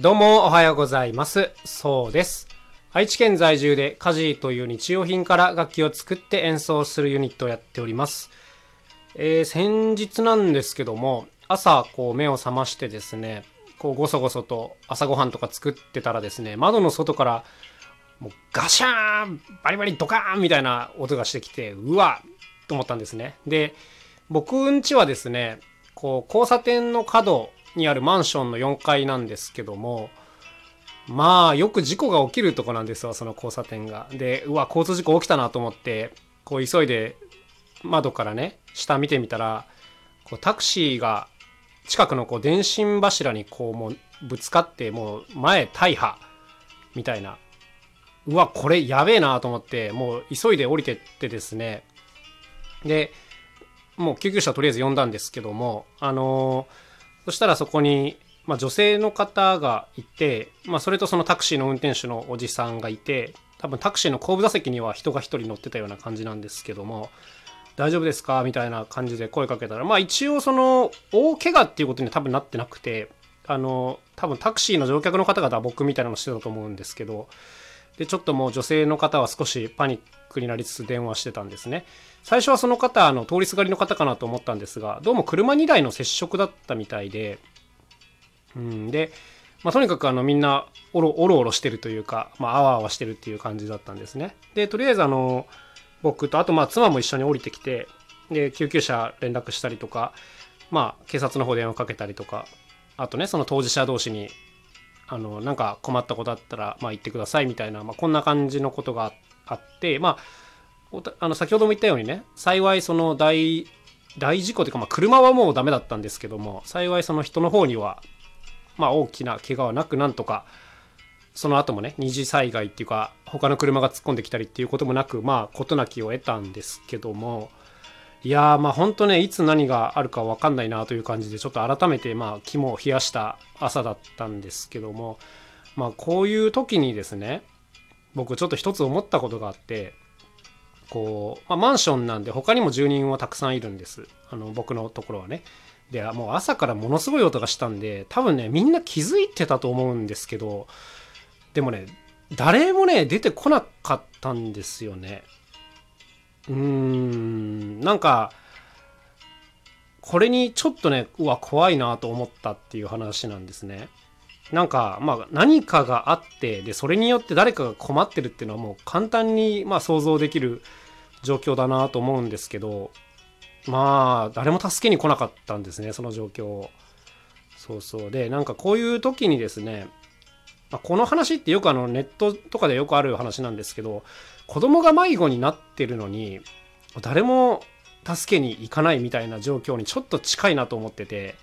どうもおはようございます。そうです。愛知県在住で家事という日用品から楽器を作って演奏するユニットをやっております。えー先日なんですけども、朝こう目を覚ましてですね、こうごそごそと朝ごはんとか作ってたらですね、窓の外からもうガシャーンバリバリドカーンみたいな音がしてきて、うわっと思ったんですね。で、僕ん家はですね、こう交差点の角にあるマンションの4階なんですけども、まあよく事故が起きるとこなんですよ、その交差点が。で、うわ、交通事故起きたなと思って、こう急いで窓からね、下見てみたら、こうタクシーが近くのこう電信柱にこうもうぶつかって、もう前大破みたいな。うわ、これやべえなと思って、もう急いで降りてってですね、で、もう救急車とりあえず呼んだんですけども、あのーそしたらそこに、まあ、女性の方がいて、まあ、それとそのタクシーの運転手のおじさんがいて、多分タクシーの後部座席には人が一人乗ってたような感じなんですけども、大丈夫ですか？みたいな感じで声かけたら、まあ一応その、大怪我っていうことには多分なってなくて、あの、多分タクシーの乗客の方々は僕みたいなのしてたと思うんですけど、で、ちょっともう女性の方は少しパニックになりつつ電話してたんですね。最初はその方、あの、通りすがりの方かなと思ったんですが、どうも車2台の接触だったみたいで、うん、で、まあ、とにかくあのみんなおろおろおろしてるというか、まあ、あわあわしてるっていう感じだったんですね。で、とりあえずあの、僕と、あとまあ妻も一緒に降りてきて、で、救急車連絡したりとか、まあ、警察の方電話かけたりとか、あとね、その当事者同士に、あの、なんか困ったことあったら、まあ言ってくださいみたいな、まあこんな感じのことがあって、まあ、あの、先ほども言ったようにね、幸いその大、大事故というか、まあ車はもうダメだったんですけども、幸いその人の方には、まあ大きな怪我はなく、なんとか、その後もね、二次災害っていうか、他の車が突っ込んできたりっていうこともなく、まあ、事なきを得たんですけども、いや、まあ本当ね、いつ何があるか分かんないなという感じで、ちょっと改めて、まあ、肝を冷やした朝だったんですけども、まあ、こういう時にですね、僕ちょっと一つ思ったことがあって、こう、まあ、マンションなんで他にも住人はたくさんいるんです。あの、僕のところはね。で、もう朝からものすごい音がしたんで、多分ね、みんな気づいてたと思うんですけど、でもね、誰もね、出てこなかったんですよね。うん、なんか、これにちょっとね、うわ、怖いなと思ったっていう話なんですね。なんか、まあ、何かがあって、で、それによって誰かが困ってるっていうのはもう簡単に、まあ、想像できる状況だなと思うんですけど、まあ、誰も助けに来なかったんですね、その状況。そうそう。で、なんかこういう時にですね、まあ、この話ってよくあのネットとかでよくある話なんですけど子供が迷子になってるのに誰も助けに行かないみたいな状況にちょっと近いなと思ってて。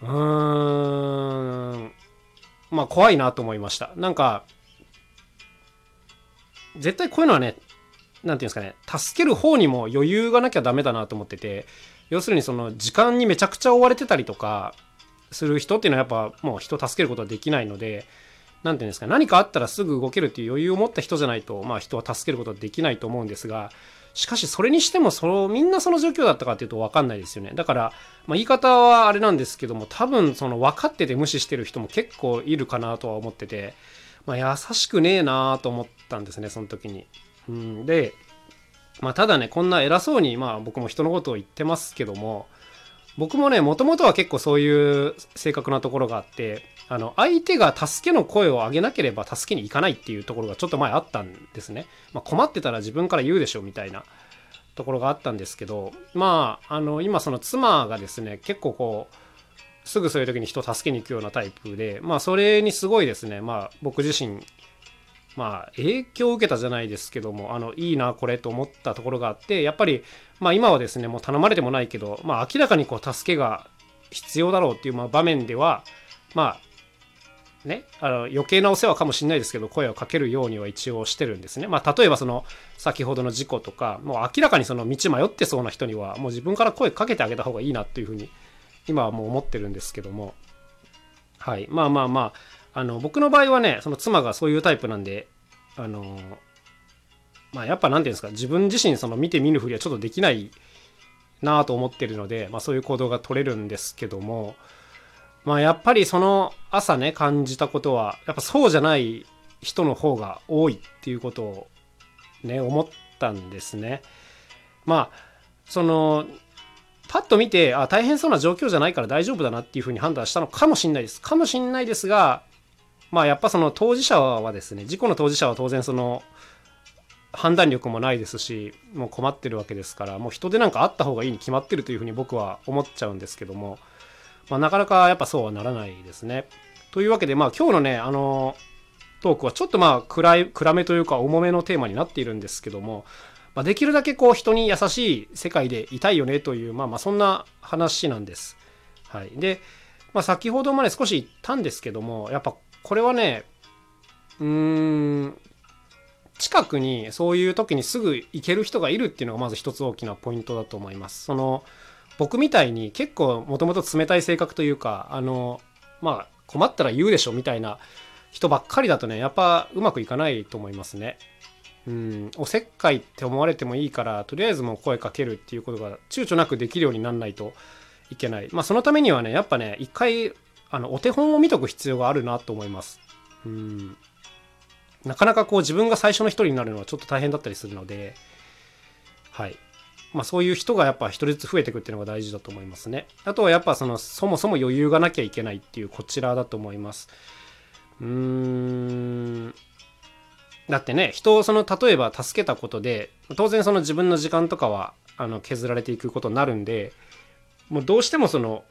うーん。まあ怖いなと思いました。なんか絶対こういうのはねなんていうんですかね助ける方にも余裕がなきゃダメだなと思ってて要するにその時間にめちゃくちゃ追われてたりとかする人っていうのはやっぱもう人助けることはできないので、なんていうんですか、何かあったらすぐ動けるっていう余裕を持った人じゃないと、まあ人は助けることはできないと思うんですが、しかしそれにしてもその、みんなその状況だったかっていうと分かんないですよね。だから、まあ言い方はあれなんですけども、多分その分かってて無視してる人も結構いるかなとは思ってて、まあ優しくねえなと思ったんですね、その時に。うん、で、まあただね、こんな偉そうに、まあ僕も人のことを言ってますけども、僕もね、もともとは結構そういう正確なところがあって、あの、相手が助けの声を上げなければ助けに行かないっていうところがちょっと前あったんですね。まあ、困ってたら自分から言うでしょみたいなところがあったんですけど、まあ、あの、今その妻がですね、結構こう、すぐそういう時に人を助けに行くようなタイプで、まあ、それにすごいですね、まあ、僕自身、まあ、影響を受けたじゃないですけども、あの、いいな、これと思ったところがあって、やっぱり、まあ今はですね、もう頼まれてもないけど、まあ明らかにこう、助けが必要だろうっていうまあ場面では、まあ、ね、あの余計なお世話かもしれないですけど、声をかけるようには一応してるんですね。まあ例えばその、先ほどの事故とか、もう明らかにその道迷ってそうな人には、もう自分から声かけてあげた方がいいなっていうふうに、今はもう思ってるんですけども、はい。まあまあまあ、あの、僕の場合はね、その妻がそういうタイプなんで、あの、まあやっぱなんていうんですか、自分自身その見て見ぬふりはちょっとできないなと思ってるので、まあそういう行動が取れるんですけども、まあやっぱりその朝ね感じたことはやっぱそうじゃない人の方が多いっていうことをね思ったんですね。まあそのパッと見てあ大変そうな状況じゃないから大丈夫だなっていうふうに判断したのかもしんないです。かもしんないですがまあやっぱその当事者はですね事故の当事者は当然その判断力もないですしもう困ってるわけですからもう人でなんかあった方がいいに決まってるというふうに僕は思っちゃうんですけども、まあ、なかなかやっぱそうはならないですね。というわけでまあ今日のねあのトークはちょっとまあ暗い暗めというか重めのテーマになっているんですけども、まあ、できるだけこう人に優しい世界でいたいよねというまあまあそんな話なんです。はい、で、まあ、先ほどまで少し言ったんですけどもやっぱこれはねうーん近くにそういう時にすぐ行ける人がいるっていうのがまず一つ大きなポイントだと思います。その僕みたいに結構もともと冷たい性格というかあのまあ困ったら言うでしょみたいな人ばっかりだとねやっぱうまくいかないと思いますね。うん、おせっかいって思われてもいいからとりあえずもう声かけるっていうことが躊躇なくできるようになんないといけない。まあそのためにはねやっぱね一回あのお手本を見とく必要があるなと思います。うんなかなかこう自分が最初の一人になるのはちょっと大変だったりするので、はい。まあそういう人がやっぱ一人ずつ増えていくっていうのが大事だと思いますね。あとはやっぱそのそもそも余裕がなきゃいけないっていうこちらだと思います。うーん。だってね、人をその例えば助けたことで、当然その自分の時間とかはあの削られていくことになるんで、もうどうしてもその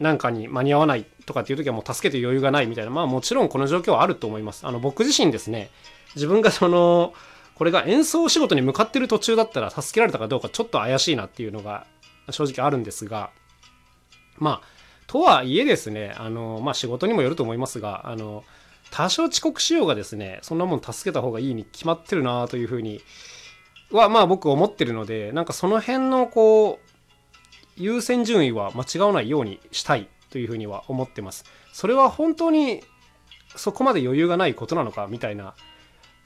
なんかに間に合わないとかっていう時はもう助けて余裕がないみたいな、まあもちろんこの状況はあると思います。あの僕自身ですね、自分がその、これが演奏仕事に向かってる途中だったら助けられたかどうかちょっと怪しいなっていうのが正直あるんですが、まあ、とはいえですね、あの、まあ仕事にもよると思いますが、あの、多少遅刻しようがですね、そんなもん助けた方がいいに決まってるなというふうには、まあ僕思ってるので、なんかその辺のこう、優先順位は間違わないようにしたいというふうには思ってます。それは本当にそこまで余裕がないことなのかみたいな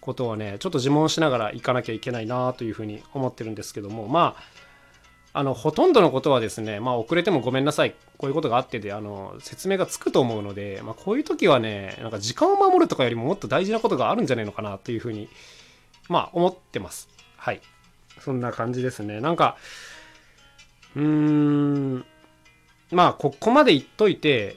ことはねちょっと自問しながら行かなきゃいけないなというふうに思ってるんですけどもまああのほとんどのことはですねまあ遅れてもごめんなさい。こういうことがあってであの説明がつくと思うので、まあ、こういう時はねなんか時間を守るとかよりももっと大事なことがあるんじゃないのかなというふうにまあ思ってます。はい。そんな感じですね。なんかうーんまあここまで言っといて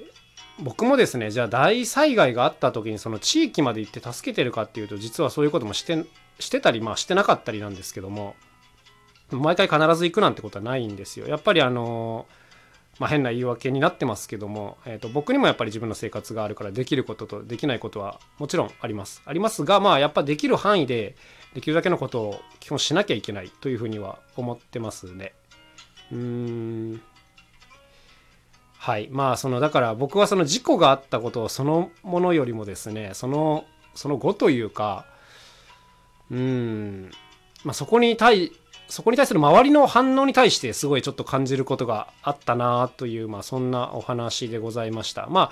僕もですねじゃあ大災害があった時にその地域まで行って助けてるかっていうと実はそういうこともしてしてたりまあしてなかったりなんですけども毎回必ず行くなんてことはないんですよ。やっぱりあのまあ、変な言い訳になってますけども、えー、と僕にもやっぱり自分の生活があるからできることとできないことはもちろんあります。ありますがまあやっぱできる範囲でできるだけのことを基本しなきゃいけないというふうには思ってますね。うーん。はい。まあそのだから僕はその事故があったことそのものよりもですねそのその後というかうん。まあそこに対そこに対する周りの反応に対してすごいちょっと感じることがあったなというまあそんなお話でございました。ま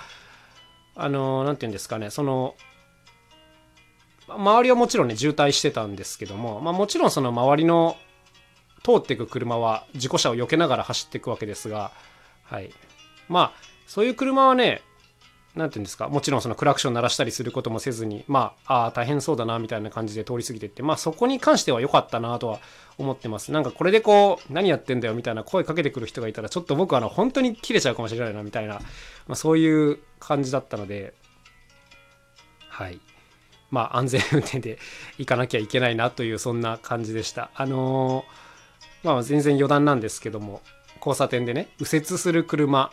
ああの何て言うんですかねその周りはもちろんね渋滞してたんですけども、まあ、もちろんその周りの通っていく車は事故車を避けながら走っていくわけですが、はい。まあ、そういう車はね、なんていうんですか、もちろんそのクラクション鳴らしたりすることもせずに、まあ、あ、大変そうだな、みたいな感じで通り過ぎてって、まあそこに関しては良かったなとは思ってます。なんかこれでこう、何やってんだよ、みたいな声かけてくる人がいたら、ちょっと僕はあの、本当に切れちゃうかもしれないな、みたいな、まあそういう感じだったので、はい。まあ安全運転で行かなきゃいけないなという、そんな感じでした。あのーまあ全然余談なんですけども交差点でね右折する車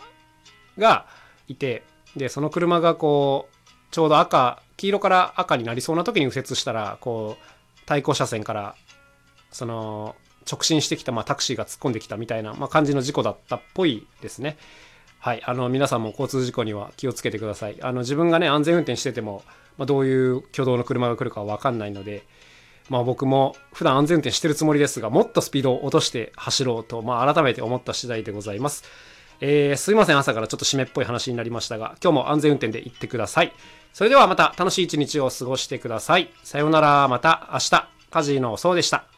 がいてでその車がこうちょうど赤黄色から赤になりそうな時に右折したらこう対向車線からその直進してきた、まあ、タクシーが突っ込んできたみたいな、まあ、感じの事故だったっぽいですね。はい。あの、皆さんも交通事故には気をつけてください。あの、自分がね、安全運転してても、まあ、どういう挙動の車が来るかわかんないので、まあ僕も普段安全運転してるつもりですが、もっとスピードを落として走ろうと、まあ改めて思った次第でございます。えー、すいません、朝からちょっと締めっぽい話になりましたが、今日も安全運転で行ってください。それではまた楽しい一日を過ごしてください。さようなら、また明日。カジノそうでした。